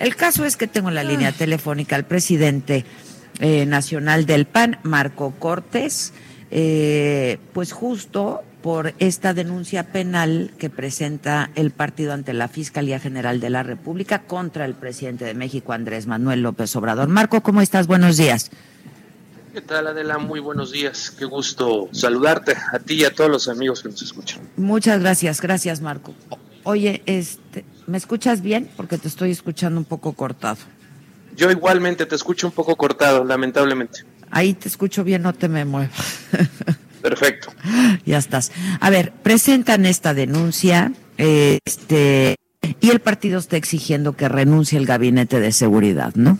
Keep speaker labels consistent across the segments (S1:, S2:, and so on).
S1: El caso es que tengo en la línea telefónica al presidente eh, nacional del PAN, Marco Cortés, eh, pues justo por esta denuncia penal que presenta el partido ante la Fiscalía General de la República contra el presidente de México, Andrés Manuel López Obrador. Marco, ¿cómo estás? Buenos días.
S2: ¿Qué tal, Adela? Muy buenos días. Qué gusto saludarte a ti y a todos los amigos que nos escuchan.
S1: Muchas gracias, gracias Marco. Oye, este, ¿me escuchas bien? Porque te estoy escuchando un poco cortado.
S2: Yo igualmente te escucho un poco cortado, lamentablemente.
S1: Ahí te escucho bien, no te me muevas.
S2: Perfecto.
S1: ya estás. A ver, presentan esta denuncia, este, y el partido está exigiendo que renuncie el gabinete de seguridad, ¿no?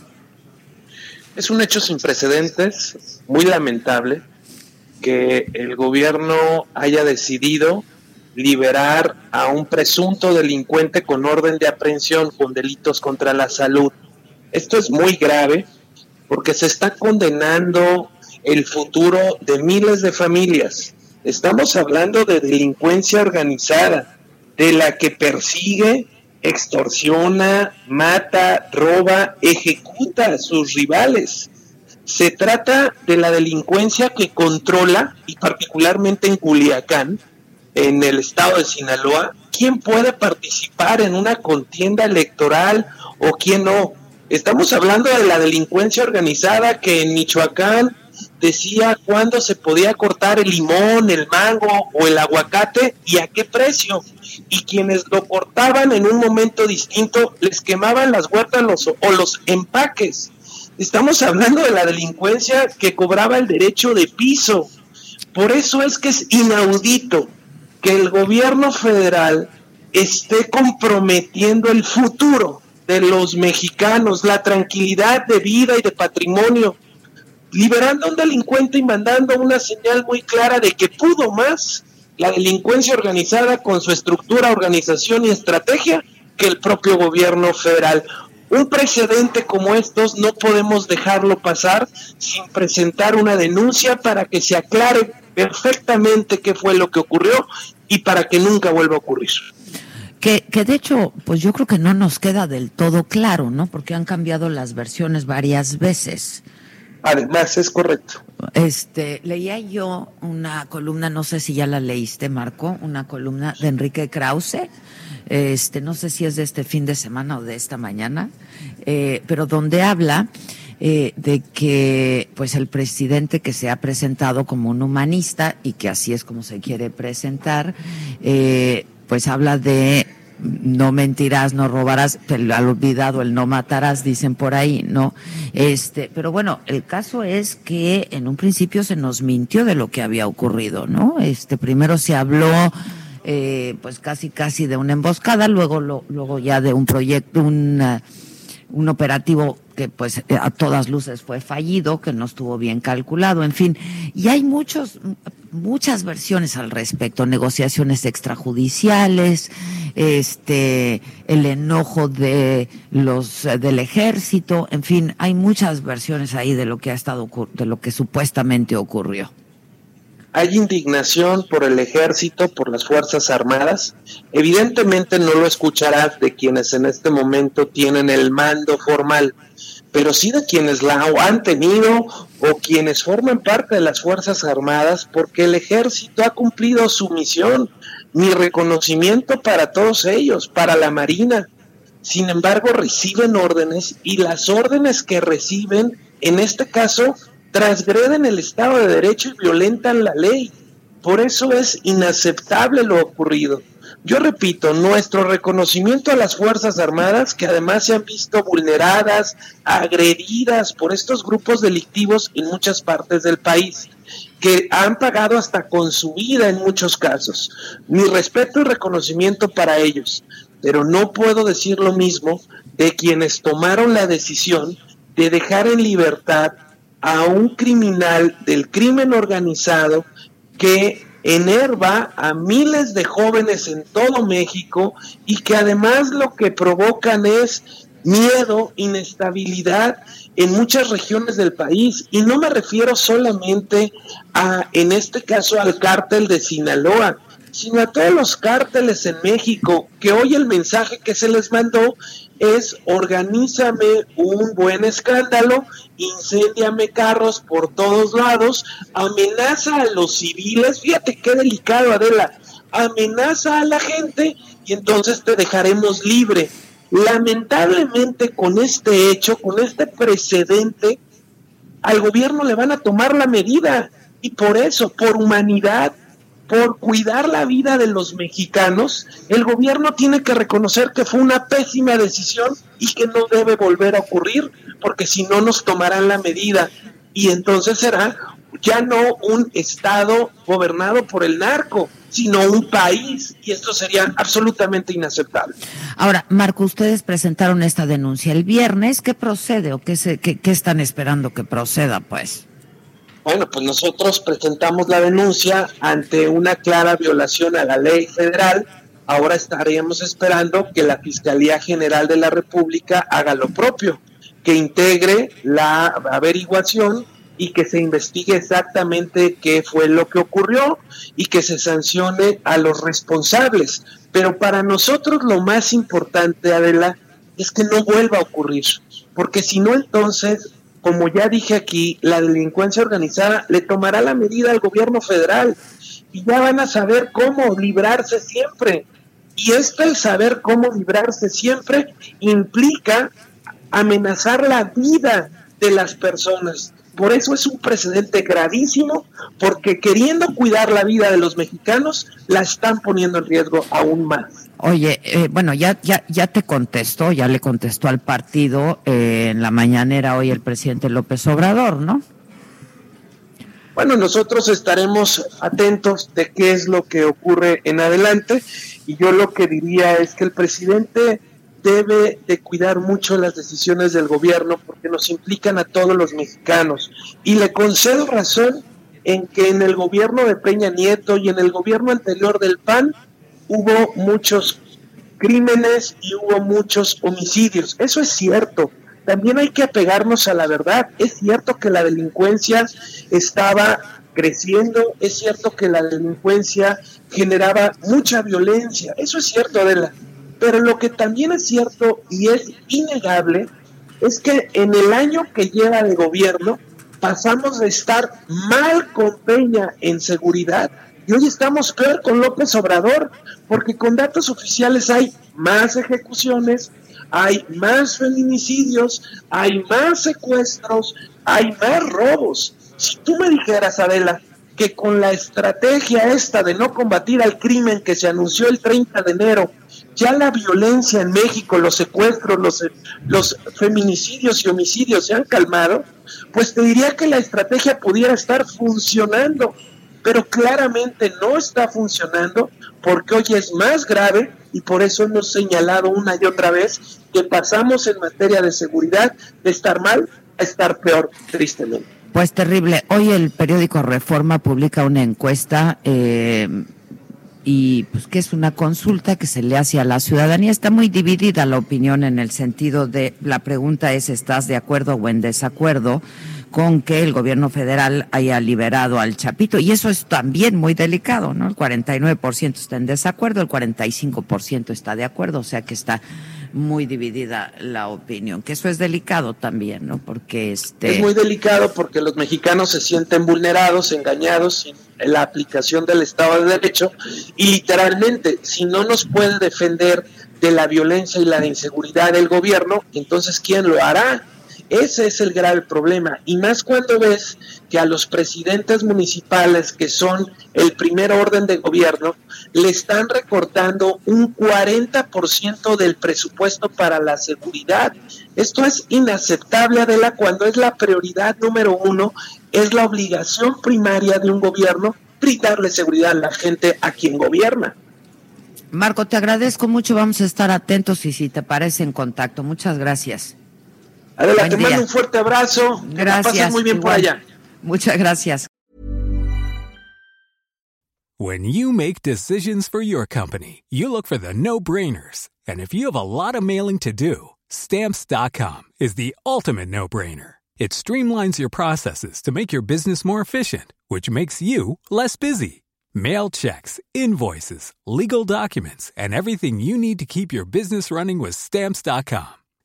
S2: Es un hecho sin precedentes, muy lamentable, que el gobierno haya decidido liberar a un presunto delincuente con orden de aprehensión con delitos contra la salud. Esto es muy grave porque se está condenando el futuro de miles de familias. Estamos hablando de delincuencia organizada, de la que persigue, extorsiona, mata, roba, ejecuta a sus rivales. Se trata de la delincuencia que controla, y particularmente en Culiacán, en el estado de Sinaloa, quién puede participar en una contienda electoral o quién no. Estamos hablando de la delincuencia organizada que en Michoacán decía cuándo se podía cortar el limón, el mango o el aguacate y a qué precio. Y quienes lo cortaban en un momento distinto les quemaban las huertas los, o los empaques. Estamos hablando de la delincuencia que cobraba el derecho de piso. Por eso es que es inaudito que el gobierno federal esté comprometiendo el futuro de los mexicanos, la tranquilidad de vida y de patrimonio, liberando a un delincuente y mandando una señal muy clara de que pudo más la delincuencia organizada con su estructura, organización y estrategia que el propio gobierno federal. Un precedente como estos no podemos dejarlo pasar sin presentar una denuncia para que se aclare perfectamente qué fue lo que ocurrió y para que nunca vuelva a ocurrir.
S1: Que, que de hecho, pues yo creo que no nos queda del todo claro, ¿no? Porque han cambiado las versiones varias veces.
S2: Además, es correcto.
S1: Este, leía yo una columna, no sé si ya la leíste, Marco, una columna de Enrique Krause, este, no sé si es de este fin de semana o de esta mañana, eh, pero donde habla eh, de que, pues, el presidente que se ha presentado como un humanista y que así es como se quiere presentar, eh, pues habla de no mentirás, no robarás, pero al olvidado el no matarás, dicen por ahí, ¿no? Este, pero bueno, el caso es que en un principio se nos mintió de lo que había ocurrido, ¿no? Este, primero se habló, eh, pues casi casi de una emboscada, luego, lo, luego ya de un proyecto, un, uh, un operativo que pues a todas luces fue fallido, que no estuvo bien calculado, en fin. Y hay muchos, muchas versiones al respecto, negociaciones extrajudiciales, este, el enojo de los, del ejército, en fin, hay muchas versiones ahí de lo que ha estado, de lo que supuestamente ocurrió.
S2: Hay indignación por el ejército, por las Fuerzas Armadas. Evidentemente no lo escucharás de quienes en este momento tienen el mando formal, pero sí de quienes la han tenido o quienes forman parte de las Fuerzas Armadas, porque el ejército ha cumplido su misión. Mi reconocimiento para todos ellos, para la Marina. Sin embargo, reciben órdenes y las órdenes que reciben, en este caso, transgreden el Estado de Derecho y violentan la ley. Por eso es inaceptable lo ocurrido. Yo repito, nuestro reconocimiento a las Fuerzas Armadas, que además se han visto vulneradas, agredidas por estos grupos delictivos en muchas partes del país, que han pagado hasta con su vida en muchos casos. Mi respeto y reconocimiento para ellos. pero no puedo decir lo mismo de quienes tomaron la decisión de dejar en libertad a un criminal del crimen organizado que enerva a miles de jóvenes en todo México y que además lo que provocan es miedo, inestabilidad en muchas regiones del país. Y no me refiero solamente a, en este caso, al cártel de Sinaloa, sino a todos los cárteles en México, que hoy el mensaje que se les mandó es organízame un buen escándalo, incendiame carros por todos lados, amenaza a los civiles, fíjate qué delicado Adela, amenaza a la gente y entonces te dejaremos libre. Lamentablemente con este hecho, con este precedente, al gobierno le van a tomar la medida. Y por eso, por humanidad, por cuidar la vida de los mexicanos, el gobierno tiene que reconocer que fue una pésima decisión y que no debe volver a ocurrir, porque si no nos tomarán la medida y entonces será ya no un Estado gobernado por el narco, sino un país, y esto sería absolutamente inaceptable.
S1: Ahora, Marco, ustedes presentaron esta denuncia el viernes, ¿qué procede o qué, se, están esperando que proceda, pues?
S2: Bueno, pues nosotros presentamos la denuncia ante una clara violación a la ley federal. Ahora estaríamos esperando que la Fiscalía General de la República haga lo propio, que integre la averiguación y que se investigue exactamente qué fue lo que ocurrió y que se sancione a los responsables. Pero para nosotros lo más importante, Adela, es que no vuelva a ocurrir, porque si no entonces como ya dije aquí, la delincuencia organizada le tomará la medida al gobierno federal y ya van a saber cómo librarse siempre. Y esto el saber cómo librarse siempre implica amenazar la vida de las personas. Por eso es un precedente gravísimo, porque queriendo cuidar la vida de los mexicanos, la están poniendo en riesgo aún más.
S1: Oye, eh, bueno, ya, ya, ya te contestó, ya le contestó al partido eh, en la mañanera hoy el presidente López Obrador, ¿no?
S2: Bueno, nosotros estaremos atentos de qué es lo que ocurre en adelante y yo lo que diría es que el presidente debe de cuidar mucho las decisiones del gobierno porque nos implican a todos los mexicanos y le concedo razón en que en el gobierno de Peña Nieto y en el gobierno anterior del PAN hubo muchos crímenes y hubo muchos homicidios. Eso es cierto. También hay que apegarnos a la verdad. Es cierto que la delincuencia estaba creciendo, es cierto que la delincuencia generaba mucha violencia. Eso es cierto, Adela. Pero lo que también es cierto y es innegable es que en el año que lleva de gobierno pasamos de estar mal con Peña en seguridad y hoy estamos peor con López Obrador, porque con datos oficiales hay más ejecuciones, hay más feminicidios, hay más secuestros, hay más robos. Si tú me dijeras, Adela, que con la estrategia esta de no combatir al crimen que se anunció el 30 de enero, ya la violencia en México, los secuestros, los feminicidios y homicidios se han calmado, pues te diría que la estrategia pudiera estar funcionando pero claramente no está funcionando porque hoy es más grave y por eso hemos señalado una y otra vez que pasamos en materia de seguridad de estar mal a estar peor, tristemente.
S1: Pues terrible. Hoy el periódico Reforma publica una encuesta eh, y pues que es una consulta que se le hace a la ciudadanía. Está muy dividida la opinión en el sentido de la pregunta es ¿estás de acuerdo o en desacuerdo? Con que el gobierno federal haya liberado al Chapito. Y eso es también muy delicado, ¿no? El 49% está en desacuerdo, el 45% está de acuerdo, o sea que está muy dividida la opinión, que eso es delicado también, ¿no? Porque este...
S2: Es muy delicado porque los mexicanos se sienten vulnerados, engañados en la aplicación del Estado de Derecho y literalmente, si no nos puede defender de la violencia y la inseguridad del gobierno, entonces ¿quién lo hará? Ese es el grave problema. Y más cuando ves que a los presidentes municipales, que son el primer orden de gobierno, le están recortando un 40% del presupuesto para la seguridad. Esto es inaceptable, Adela, cuando es la prioridad número uno, es la obligación primaria de un gobierno brindarle seguridad a la gente a quien gobierna.
S1: Marco, te agradezco mucho. Vamos a estar atentos y si te parece en contacto. Muchas gracias.
S2: Adela, te mando un fuerte abrazo.
S1: Gracias.
S2: muy bien
S1: igual.
S2: por allá.
S1: Muchas gracias.
S3: When you make decisions for your company, you look for the no-brainers. And if you have a lot of mailing to do, stamps.com is the ultimate no-brainer. It streamlines your processes to make your business more efficient, which makes you less busy. Mail checks, invoices, legal documents, and everything you need to keep your business running with stamps.com.